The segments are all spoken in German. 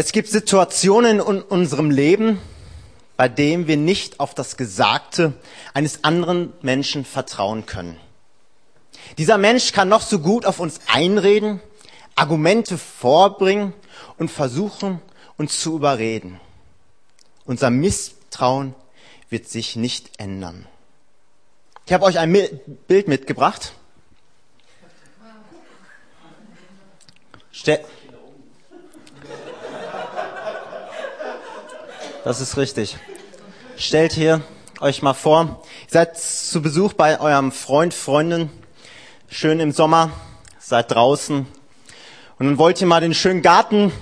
Es gibt Situationen in unserem Leben, bei denen wir nicht auf das Gesagte eines anderen Menschen vertrauen können. Dieser Mensch kann noch so gut auf uns einreden, Argumente vorbringen und versuchen, uns zu überreden. Unser Misstrauen wird sich nicht ändern. Ich habe euch ein Bild mitgebracht. Ste das ist richtig. Stellt hier euch mal vor, ihr seid zu Besuch bei eurem Freund, Freundin, schön im Sommer, seid draußen und dann wollt ihr mal den schönen Garten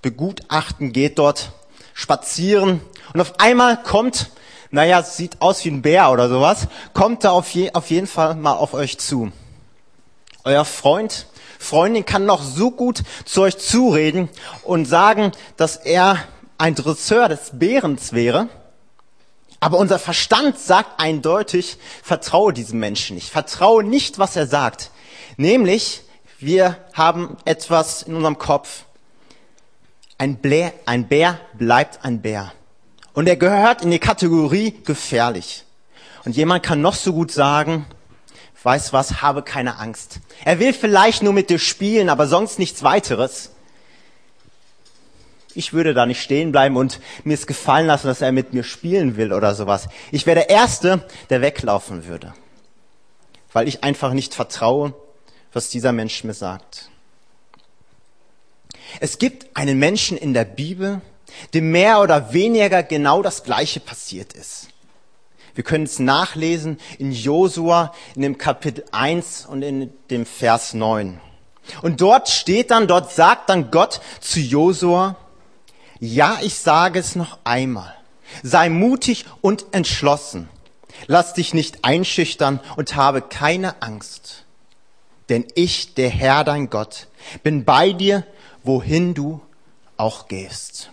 begutachten, geht dort spazieren und auf einmal kommt naja, sieht aus wie ein Bär oder sowas, kommt da auf, je, auf jeden Fall mal auf euch zu. Euer Freund, Freundin kann noch so gut zu euch zureden und sagen, dass er ein Dresseur des Bärens wäre. Aber unser Verstand sagt eindeutig, vertraue diesem Menschen nicht. Vertraue nicht, was er sagt. Nämlich, wir haben etwas in unserem Kopf. Ein, Blä, ein Bär bleibt ein Bär. Und er gehört in die Kategorie gefährlich. Und jemand kann noch so gut sagen, weiß was, habe keine Angst. Er will vielleicht nur mit dir spielen, aber sonst nichts weiteres. Ich würde da nicht stehen bleiben und mir es gefallen lassen, dass er mit mir spielen will oder sowas. Ich wäre der Erste, der weglaufen würde. Weil ich einfach nicht vertraue, was dieser Mensch mir sagt. Es gibt einen Menschen in der Bibel, dem mehr oder weniger genau das Gleiche passiert ist. Wir können es nachlesen in Josua in dem Kapitel 1 und in dem Vers 9. Und dort steht dann, dort sagt dann Gott zu Josua, ja, ich sage es noch einmal. Sei mutig und entschlossen. Lass dich nicht einschüchtern und habe keine Angst. Denn ich, der Herr dein Gott, bin bei dir, wohin du auch gehst.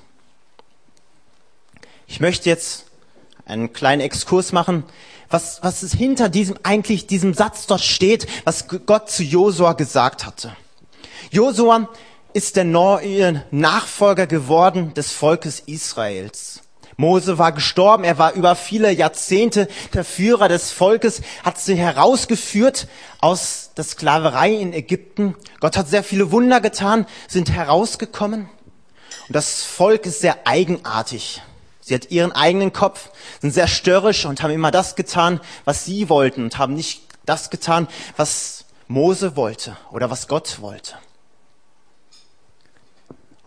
Ich möchte jetzt einen kleinen Exkurs machen, was, was ist hinter diesem eigentlich, diesem Satz dort steht, was Gott zu Josua gesagt hatte. Josua ist der neue Nachfolger geworden des Volkes Israels. Mose war gestorben, er war über viele Jahrzehnte der Führer des Volkes, hat sie herausgeführt aus der Sklaverei in Ägypten. Gott hat sehr viele Wunder getan, sind herausgekommen. Und das Volk ist sehr eigenartig. Sie hat ihren eigenen Kopf, sind sehr störrisch und haben immer das getan, was sie wollten und haben nicht das getan, was Mose wollte oder was Gott wollte.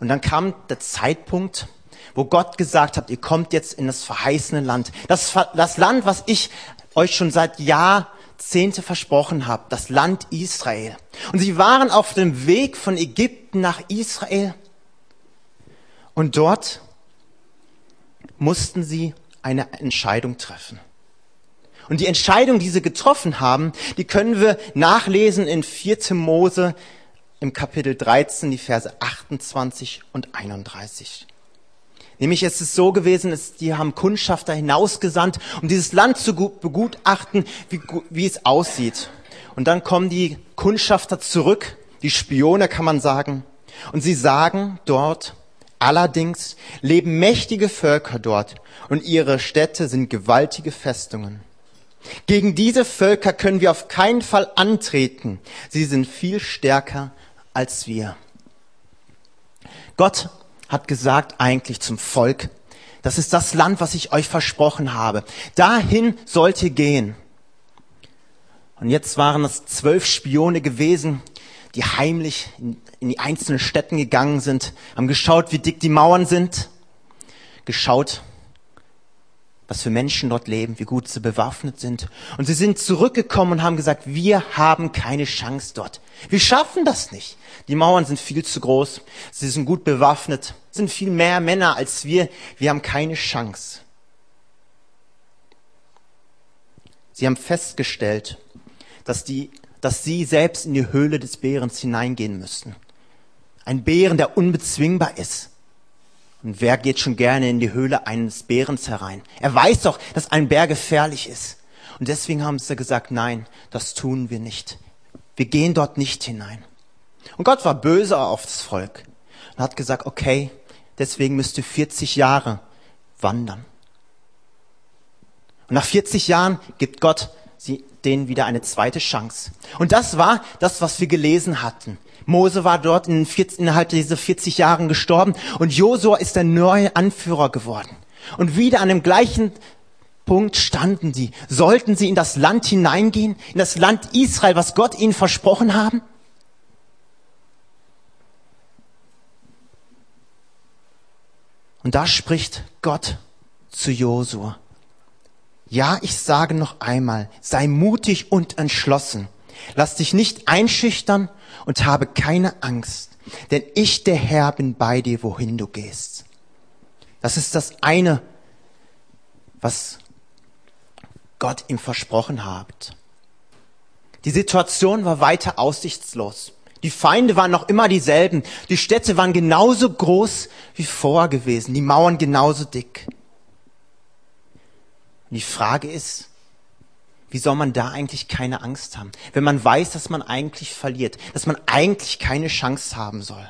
Und dann kam der Zeitpunkt, wo Gott gesagt hat, ihr kommt jetzt in das verheißene Land. Das, das Land, was ich euch schon seit Jahrzehnte versprochen habe, das Land Israel. Und sie waren auf dem Weg von Ägypten nach Israel. Und dort mussten sie eine Entscheidung treffen. Und die Entscheidung, die sie getroffen haben, die können wir nachlesen in 4. Mose im Kapitel 13, die Verse 28 und 31. Nämlich es ist so gewesen, dass die haben Kundschafter hinausgesandt, um dieses Land zu begutachten, wie, wie es aussieht. Und dann kommen die Kundschafter zurück, die Spione kann man sagen, und sie sagen dort, Allerdings leben mächtige Völker dort und ihre Städte sind gewaltige Festungen. Gegen diese Völker können wir auf keinen Fall antreten. Sie sind viel stärker als wir. Gott hat gesagt eigentlich zum Volk, das ist das Land, was ich euch versprochen habe. Dahin sollt ihr gehen. Und jetzt waren es zwölf Spione gewesen, die heimlich in, die einzelnen Städten gegangen sind, haben geschaut, wie dick die Mauern sind, geschaut, was für Menschen dort leben, wie gut sie bewaffnet sind. Und sie sind zurückgekommen und haben gesagt, wir haben keine Chance dort. Wir schaffen das nicht. Die Mauern sind viel zu groß. Sie sind gut bewaffnet, sind viel mehr Männer als wir. Wir haben keine Chance. Sie haben festgestellt, dass die dass sie selbst in die Höhle des Bärens hineingehen müssten. Ein Bären, der unbezwingbar ist. Und wer geht schon gerne in die Höhle eines Bärens herein? Er weiß doch, dass ein Bär gefährlich ist. Und deswegen haben sie gesagt, nein, das tun wir nicht. Wir gehen dort nicht hinein. Und Gott war böse auf das Volk und hat gesagt, okay, deswegen müsst ihr 40 Jahre wandern. Und nach 40 Jahren gibt Gott sie, denen wieder eine zweite Chance. Und das war das, was wir gelesen hatten. Mose war dort in 40, innerhalb dieser 40 Jahren gestorben und Josua ist der neue Anführer geworden. Und wieder an dem gleichen Punkt standen sie. Sollten sie in das Land hineingehen, in das Land Israel, was Gott ihnen versprochen haben? Und da spricht Gott zu Josua. Ja, ich sage noch einmal, sei mutig und entschlossen. Lass dich nicht einschüchtern und habe keine Angst, denn ich, der Herr, bin bei dir, wohin du gehst. Das ist das eine, was Gott ihm versprochen hat. Die Situation war weiter aussichtslos. Die Feinde waren noch immer dieselben. Die Städte waren genauso groß wie vorher gewesen. Die Mauern genauso dick. Und die Frage ist, wie soll man da eigentlich keine Angst haben, wenn man weiß, dass man eigentlich verliert, dass man eigentlich keine Chance haben soll?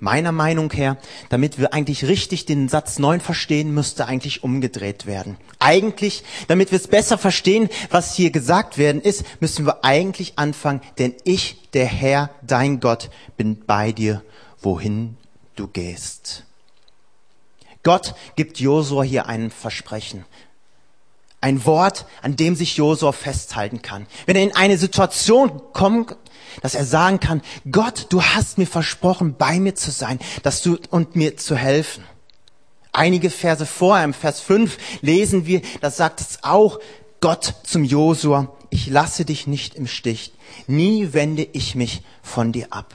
Meiner Meinung her, damit wir eigentlich richtig den Satz 9 verstehen, müsste eigentlich umgedreht werden. Eigentlich, damit wir es besser verstehen, was hier gesagt werden ist, müssen wir eigentlich anfangen, denn ich, der Herr, dein Gott, bin bei dir, wohin du gehst. Gott gibt Josua hier ein Versprechen. Ein Wort, an dem sich Josua festhalten kann. Wenn er in eine Situation kommt, dass er sagen kann, Gott, du hast mir versprochen, bei mir zu sein, dass du und mir zu helfen. Einige Verse vorher, im Vers 5, lesen wir, da sagt es auch Gott zum Josua, ich lasse dich nicht im Stich. Nie wende ich mich von dir ab.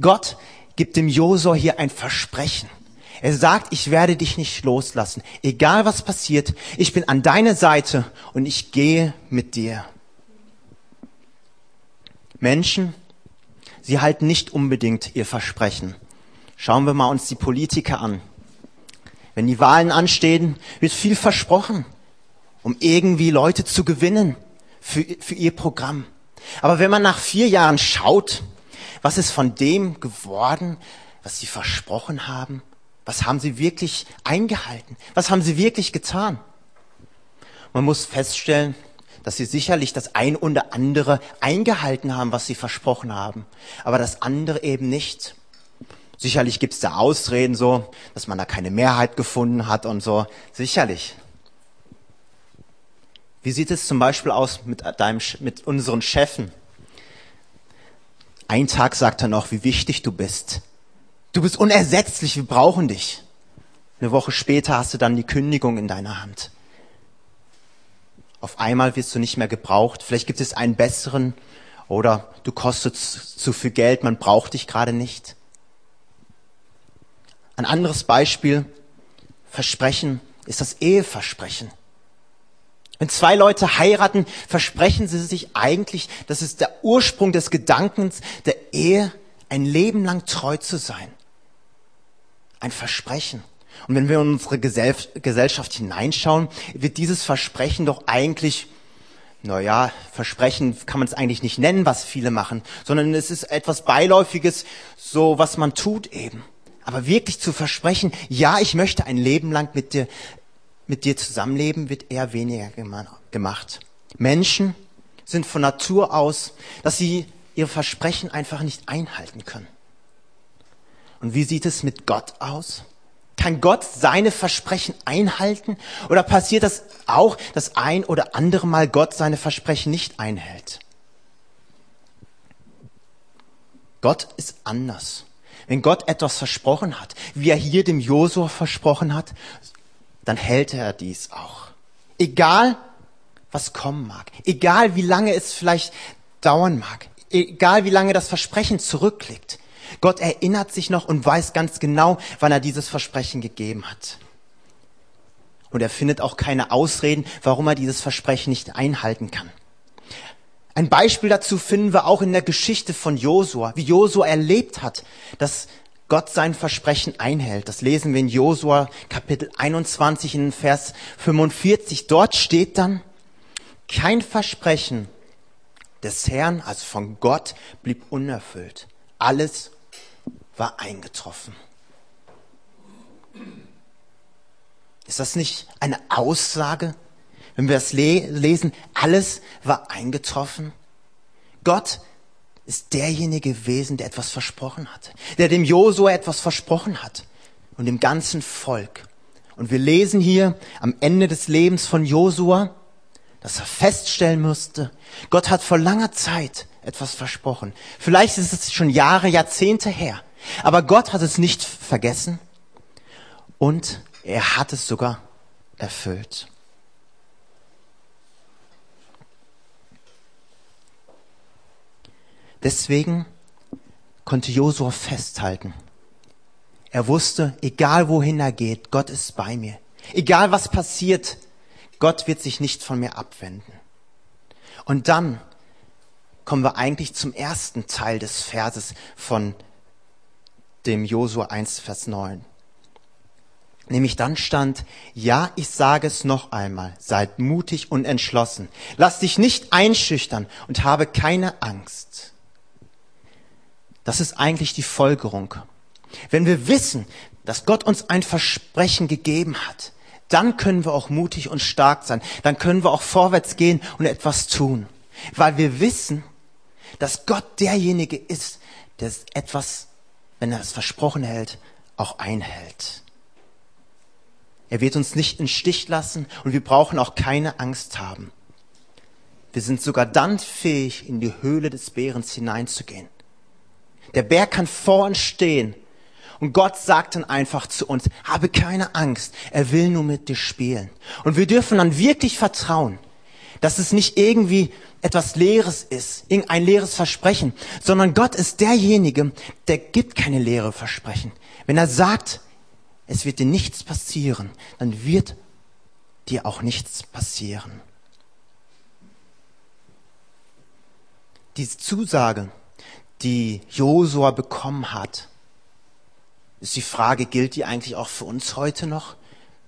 Gott gibt dem Josua hier ein Versprechen. Er sagt, ich werde dich nicht loslassen. Egal was passiert, ich bin an deiner Seite und ich gehe mit dir. Menschen, sie halten nicht unbedingt ihr Versprechen. Schauen wir mal uns die Politiker an. Wenn die Wahlen anstehen, wird viel versprochen, um irgendwie Leute zu gewinnen für, für ihr Programm. Aber wenn man nach vier Jahren schaut, was ist von dem geworden, was sie versprochen haben? Was haben sie wirklich eingehalten? Was haben sie wirklich getan? Man muss feststellen, dass sie sicherlich das ein oder andere eingehalten haben, was sie versprochen haben, aber das andere eben nicht. Sicherlich gibt es da Ausreden so, dass man da keine Mehrheit gefunden hat und so. Sicherlich. Wie sieht es zum Beispiel aus mit, deinem, mit unseren Chefen? Ein Tag sagt er noch, wie wichtig du bist. Du bist unersetzlich, wir brauchen dich. Eine Woche später hast du dann die Kündigung in deiner Hand. Auf einmal wirst du nicht mehr gebraucht. Vielleicht gibt es einen besseren oder du kostest zu viel Geld, man braucht dich gerade nicht. Ein anderes Beispiel, Versprechen, ist das Eheversprechen. Wenn zwei Leute heiraten, versprechen sie sich eigentlich, das ist der Ursprung des Gedankens der Ehe, ein Leben lang treu zu sein ein Versprechen. Und wenn wir in unsere Gesellschaft hineinschauen, wird dieses Versprechen doch eigentlich, naja, Versprechen kann man es eigentlich nicht nennen, was viele machen, sondern es ist etwas Beiläufiges, so was man tut eben. Aber wirklich zu versprechen, ja, ich möchte ein Leben lang mit dir, mit dir zusammenleben, wird eher weniger gemacht. Menschen sind von Natur aus, dass sie ihre Versprechen einfach nicht einhalten können. Und wie sieht es mit Gott aus? Kann Gott seine Versprechen einhalten? Oder passiert das auch, dass ein oder andere Mal Gott seine Versprechen nicht einhält? Gott ist anders. Wenn Gott etwas versprochen hat, wie er hier dem Josua versprochen hat, dann hält er dies auch. Egal, was kommen mag, egal wie lange es vielleicht dauern mag, egal wie lange das Versprechen zurückliegt, Gott erinnert sich noch und weiß ganz genau, wann er dieses Versprechen gegeben hat. Und er findet auch keine Ausreden, warum er dieses Versprechen nicht einhalten kann. Ein Beispiel dazu finden wir auch in der Geschichte von Josua, wie Josua erlebt hat, dass Gott sein Versprechen einhält. Das lesen wir in Josua Kapitel 21 in Vers 45. Dort steht dann, kein Versprechen des Herrn, also von Gott, blieb unerfüllt. Alles war eingetroffen. Ist das nicht eine Aussage, wenn wir es lesen? Alles war eingetroffen. Gott ist derjenige gewesen, der etwas versprochen hat, der dem Josua etwas versprochen hat und dem ganzen Volk. Und wir lesen hier am Ende des Lebens von Josua, dass er feststellen musste, Gott hat vor langer Zeit etwas versprochen. Vielleicht ist es schon Jahre, Jahrzehnte her, aber Gott hat es nicht vergessen und er hat es sogar erfüllt. Deswegen konnte Josua festhalten. Er wusste, egal wohin er geht, Gott ist bei mir. Egal was passiert, Gott wird sich nicht von mir abwenden. Und dann kommen wir eigentlich zum ersten Teil des Verses von dem Josua 1, Vers 9. Nämlich dann stand, ja, ich sage es noch einmal, seid mutig und entschlossen. Lass dich nicht einschüchtern und habe keine Angst. Das ist eigentlich die Folgerung. Wenn wir wissen, dass Gott uns ein Versprechen gegeben hat, dann können wir auch mutig und stark sein. Dann können wir auch vorwärts gehen und etwas tun. Weil wir wissen, dass Gott derjenige ist, der etwas, wenn er es versprochen hält, auch einhält. Er wird uns nicht in Stich lassen und wir brauchen auch keine Angst haben. Wir sind sogar dann fähig, in die Höhle des Bärens hineinzugehen. Der Bär kann vor uns stehen. Und Gott sagt dann einfach zu uns, habe keine Angst, er will nur mit dir spielen. Und wir dürfen dann wirklich vertrauen, dass es nicht irgendwie etwas Leeres ist, irgendein leeres Versprechen, sondern Gott ist derjenige, der gibt keine leere Versprechen. Wenn er sagt, es wird dir nichts passieren, dann wird dir auch nichts passieren. Diese Zusage, die Josua bekommen hat, ist die Frage, gilt die eigentlich auch für uns heute noch?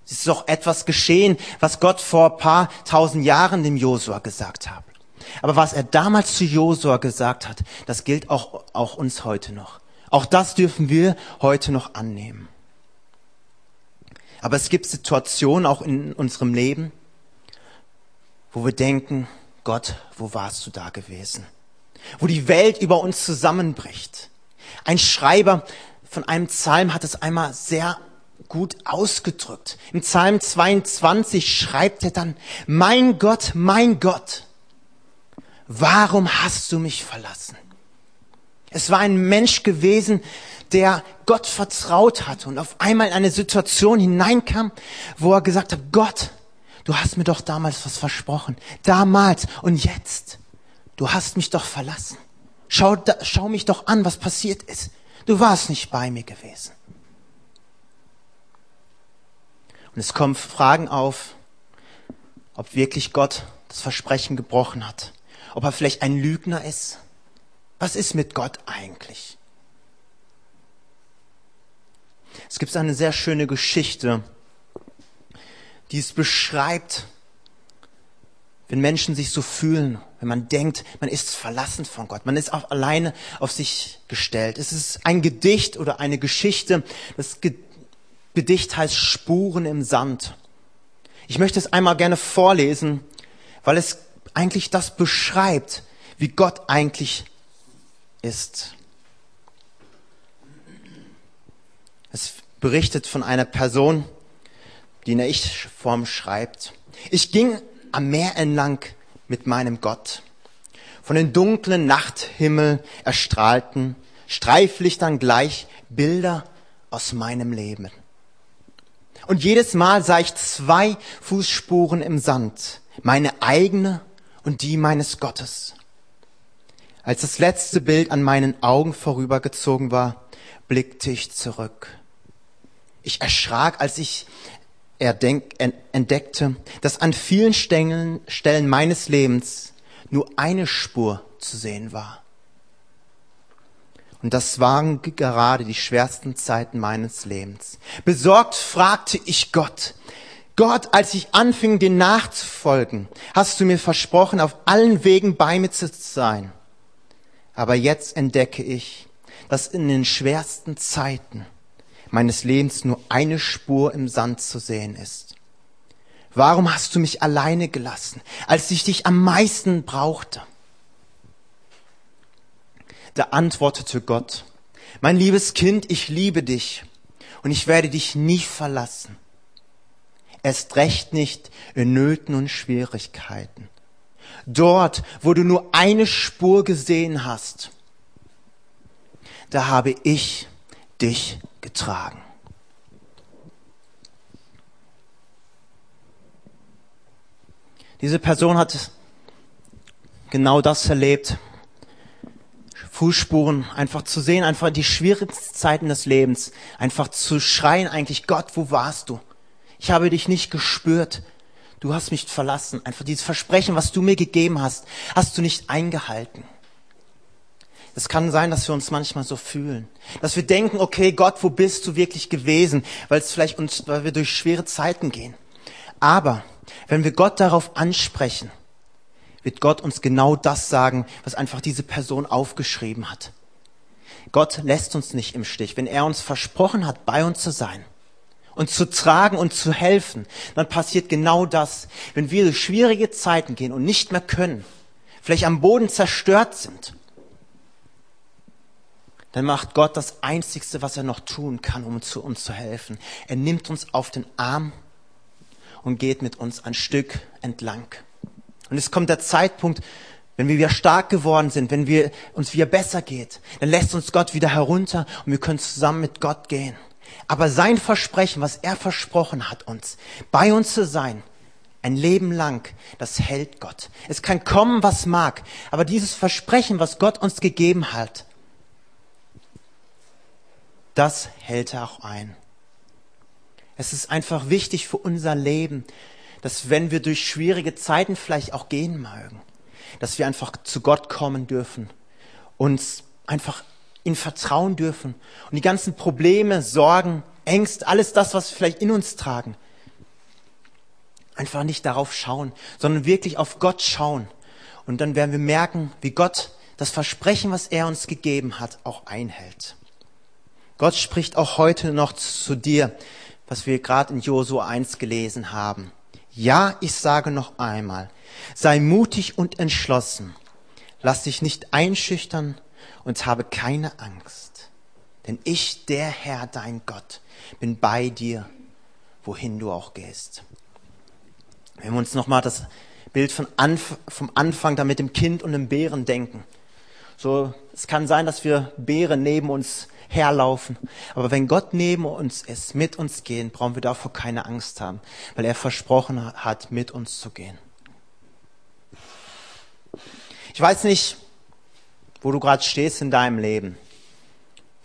Es ist doch etwas geschehen, was Gott vor paar tausend Jahren dem Josua gesagt hat. Aber was er damals zu Josua gesagt hat, das gilt auch, auch uns heute noch. Auch das dürfen wir heute noch annehmen. Aber es gibt Situationen auch in unserem Leben, wo wir denken, Gott, wo warst du da gewesen? wo die Welt über uns zusammenbricht. Ein Schreiber von einem Psalm hat es einmal sehr gut ausgedrückt. Im Psalm 22 schreibt er dann, mein Gott, mein Gott, warum hast du mich verlassen? Es war ein Mensch gewesen, der Gott vertraut hat und auf einmal in eine Situation hineinkam, wo er gesagt hat, Gott, du hast mir doch damals was versprochen. Damals und jetzt du hast mich doch verlassen. Schau, schau mich doch an, was passiert ist. Du warst nicht bei mir gewesen. Und es kommen Fragen auf, ob wirklich Gott das Versprechen gebrochen hat. Ob er vielleicht ein Lügner ist. Was ist mit Gott eigentlich? Es gibt eine sehr schöne Geschichte, die es beschreibt, wenn Menschen sich so fühlen, wenn man denkt, man ist verlassen von Gott, man ist auch alleine auf sich gestellt. Es ist ein Gedicht oder eine Geschichte. Das Gedicht heißt Spuren im Sand. Ich möchte es einmal gerne vorlesen, weil es eigentlich das beschreibt, wie Gott eigentlich ist. Es berichtet von einer Person, die in der Ich-Form schreibt. Ich ging am Meer entlang mit meinem Gott. Von den dunklen Nachthimmel erstrahlten Streiflichtern gleich Bilder aus meinem Leben. Und jedes Mal sah ich zwei Fußspuren im Sand, meine eigene und die meines Gottes. Als das letzte Bild an meinen Augen vorübergezogen war, blickte ich zurück. Ich erschrak, als ich entdeckte, dass an vielen Stellen meines Lebens nur eine Spur zu sehen war. Und das waren gerade die schwersten Zeiten meines Lebens. Besorgt fragte ich Gott, Gott, als ich anfing, dir nachzufolgen, hast du mir versprochen, auf allen Wegen bei mir zu sein. Aber jetzt entdecke ich, dass in den schwersten Zeiten meines Lebens nur eine Spur im Sand zu sehen ist. Warum hast du mich alleine gelassen, als ich dich am meisten brauchte? Da antwortete Gott, mein liebes Kind, ich liebe dich und ich werde dich nie verlassen. Erst recht nicht in Nöten und Schwierigkeiten. Dort, wo du nur eine Spur gesehen hast, da habe ich dich getragen. Diese Person hat genau das erlebt. Fußspuren, einfach zu sehen, einfach die schwierigsten Zeiten des Lebens, einfach zu schreien eigentlich, Gott, wo warst du? Ich habe dich nicht gespürt. Du hast mich verlassen. Einfach dieses Versprechen, was du mir gegeben hast, hast du nicht eingehalten. Es kann sein, dass wir uns manchmal so fühlen, dass wir denken, okay, Gott, wo bist du wirklich gewesen, weil es vielleicht uns, weil wir durch schwere Zeiten gehen. Aber wenn wir Gott darauf ansprechen, wird Gott uns genau das sagen, was einfach diese Person aufgeschrieben hat. Gott lässt uns nicht im Stich. Wenn er uns versprochen hat, bei uns zu sein, und zu tragen und zu helfen, dann passiert genau das. Wenn wir durch schwierige Zeiten gehen und nicht mehr können, vielleicht am Boden zerstört sind, dann macht Gott das Einzigste, was er noch tun kann, um zu uns zu helfen. Er nimmt uns auf den Arm und geht mit uns ein Stück entlang. Und es kommt der Zeitpunkt, wenn wir wieder stark geworden sind, wenn wir uns wieder besser geht, dann lässt uns Gott wieder herunter und wir können zusammen mit Gott gehen. Aber sein Versprechen, was er versprochen hat uns, bei uns zu sein, ein Leben lang, das hält Gott. Es kann kommen, was mag, aber dieses Versprechen, was Gott uns gegeben hat, das hält er auch ein. Es ist einfach wichtig für unser Leben, dass wenn wir durch schwierige Zeiten vielleicht auch gehen mögen, dass wir einfach zu Gott kommen dürfen, uns einfach in vertrauen dürfen und die ganzen Probleme, Sorgen, Ängste, alles das, was wir vielleicht in uns tragen, einfach nicht darauf schauen, sondern wirklich auf Gott schauen. Und dann werden wir merken, wie Gott das Versprechen, was er uns gegeben hat, auch einhält. Gott spricht auch heute noch zu dir, was wir gerade in Josua 1 gelesen haben. Ja, ich sage noch einmal, sei mutig und entschlossen. Lass dich nicht einschüchtern und habe keine Angst. Denn ich, der Herr, dein Gott, bin bei dir, wohin du auch gehst. Wenn wir uns nochmal das Bild von Anf vom Anfang da mit dem Kind und dem Bären denken. So, es kann sein, dass wir Bären neben uns herlaufen. Aber wenn Gott neben uns ist, mit uns gehen, brauchen wir davor keine Angst haben, weil er versprochen hat, mit uns zu gehen. Ich weiß nicht, wo du gerade stehst in deinem Leben.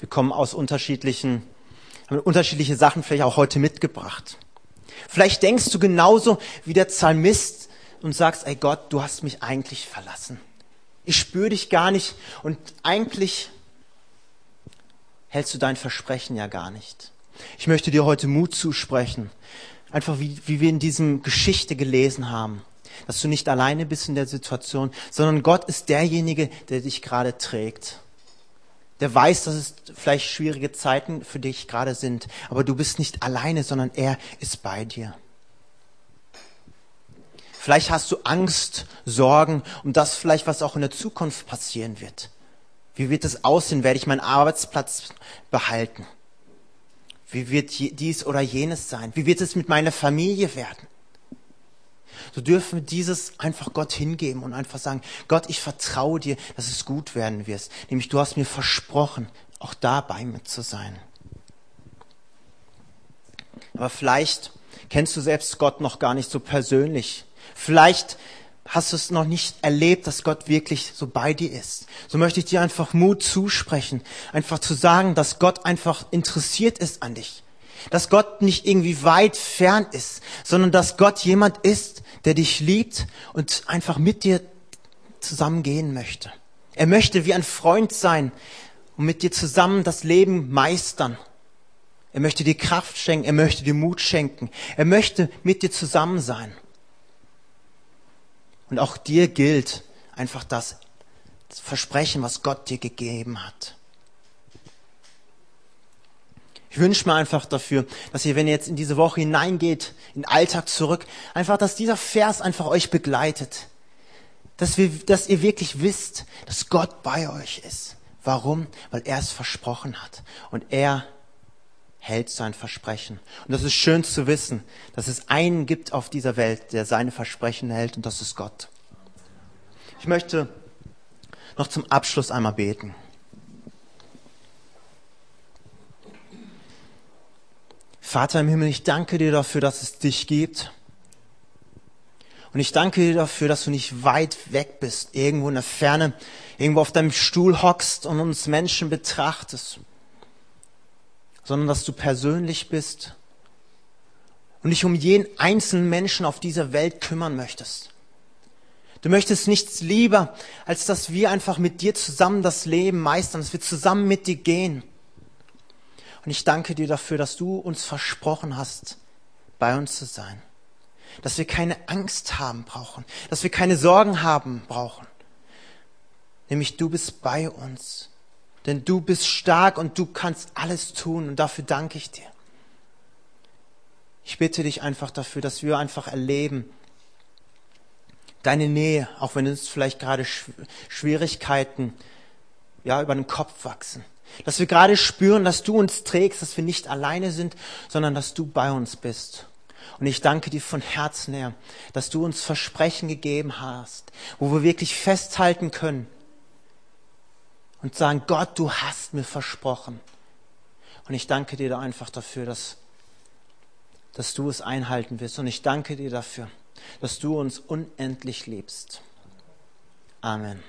Wir kommen aus unterschiedlichen, haben unterschiedliche Sachen vielleicht auch heute mitgebracht. Vielleicht denkst du genauso wie der Psalmist und sagst, ey Gott, du hast mich eigentlich verlassen. Ich spüre dich gar nicht und eigentlich hältst du dein Versprechen ja gar nicht. Ich möchte dir heute Mut zusprechen. Einfach wie, wie wir in diesem Geschichte gelesen haben. Dass du nicht alleine bist in der Situation, sondern Gott ist derjenige, der dich gerade trägt. Der weiß, dass es vielleicht schwierige Zeiten für dich gerade sind, aber du bist nicht alleine, sondern er ist bei dir. Vielleicht hast du Angst, Sorgen um das vielleicht, was auch in der Zukunft passieren wird. Wie wird es aussehen? Werde ich meinen Arbeitsplatz behalten? Wie wird dies oder jenes sein? Wie wird es mit meiner Familie werden? So dürfen wir dieses einfach Gott hingeben und einfach sagen, Gott, ich vertraue dir, dass es gut werden wird. Nämlich du hast mir versprochen, auch dabei mit zu sein. Aber vielleicht kennst du selbst Gott noch gar nicht so persönlich. Vielleicht hast du es noch nicht erlebt, dass Gott wirklich so bei dir ist. So möchte ich dir einfach Mut zusprechen, einfach zu sagen, dass Gott einfach interessiert ist an dich. Dass Gott nicht irgendwie weit fern ist, sondern dass Gott jemand ist, der dich liebt und einfach mit dir zusammen gehen möchte. Er möchte wie ein Freund sein und mit dir zusammen das Leben meistern. Er möchte dir Kraft schenken, er möchte dir Mut schenken, er möchte mit dir zusammen sein. Und auch dir gilt einfach das Versprechen, was Gott dir gegeben hat. Ich wünsche mir einfach dafür, dass ihr, wenn ihr jetzt in diese Woche hineingeht, in den Alltag zurück, einfach, dass dieser Vers einfach euch begleitet. Dass, wir, dass ihr wirklich wisst, dass Gott bei euch ist. Warum? Weil er es versprochen hat. Und er hält sein Versprechen. Und das ist schön zu wissen, dass es einen gibt auf dieser Welt, der seine Versprechen hält, und das ist Gott. Ich möchte noch zum Abschluss einmal beten. Vater im Himmel, ich danke dir dafür, dass es dich gibt. Und ich danke dir dafür, dass du nicht weit weg bist, irgendwo in der Ferne, irgendwo auf deinem Stuhl hockst und uns Menschen betrachtest, sondern dass du persönlich bist und dich um jeden einzelnen Menschen auf dieser Welt kümmern möchtest. Du möchtest nichts lieber, als dass wir einfach mit dir zusammen das Leben meistern, dass wir zusammen mit dir gehen. Und ich danke dir dafür, dass du uns versprochen hast, bei uns zu sein. Dass wir keine Angst haben brauchen, dass wir keine Sorgen haben brauchen. Nämlich du bist bei uns. Denn du bist stark und du kannst alles tun und dafür danke ich dir. Ich bitte dich einfach dafür, dass wir einfach erleben, deine Nähe, auch wenn uns vielleicht gerade Schwierigkeiten ja, über den Kopf wachsen. Dass wir gerade spüren, dass du uns trägst, dass wir nicht alleine sind, sondern dass du bei uns bist. Und ich danke dir von Herzen her, dass du uns Versprechen gegeben hast, wo wir wirklich festhalten können und sagen, Gott, du hast mir versprochen. Und ich danke dir da einfach dafür, dass, dass du es einhalten wirst. Und ich danke dir dafür, dass du uns unendlich liebst. Amen.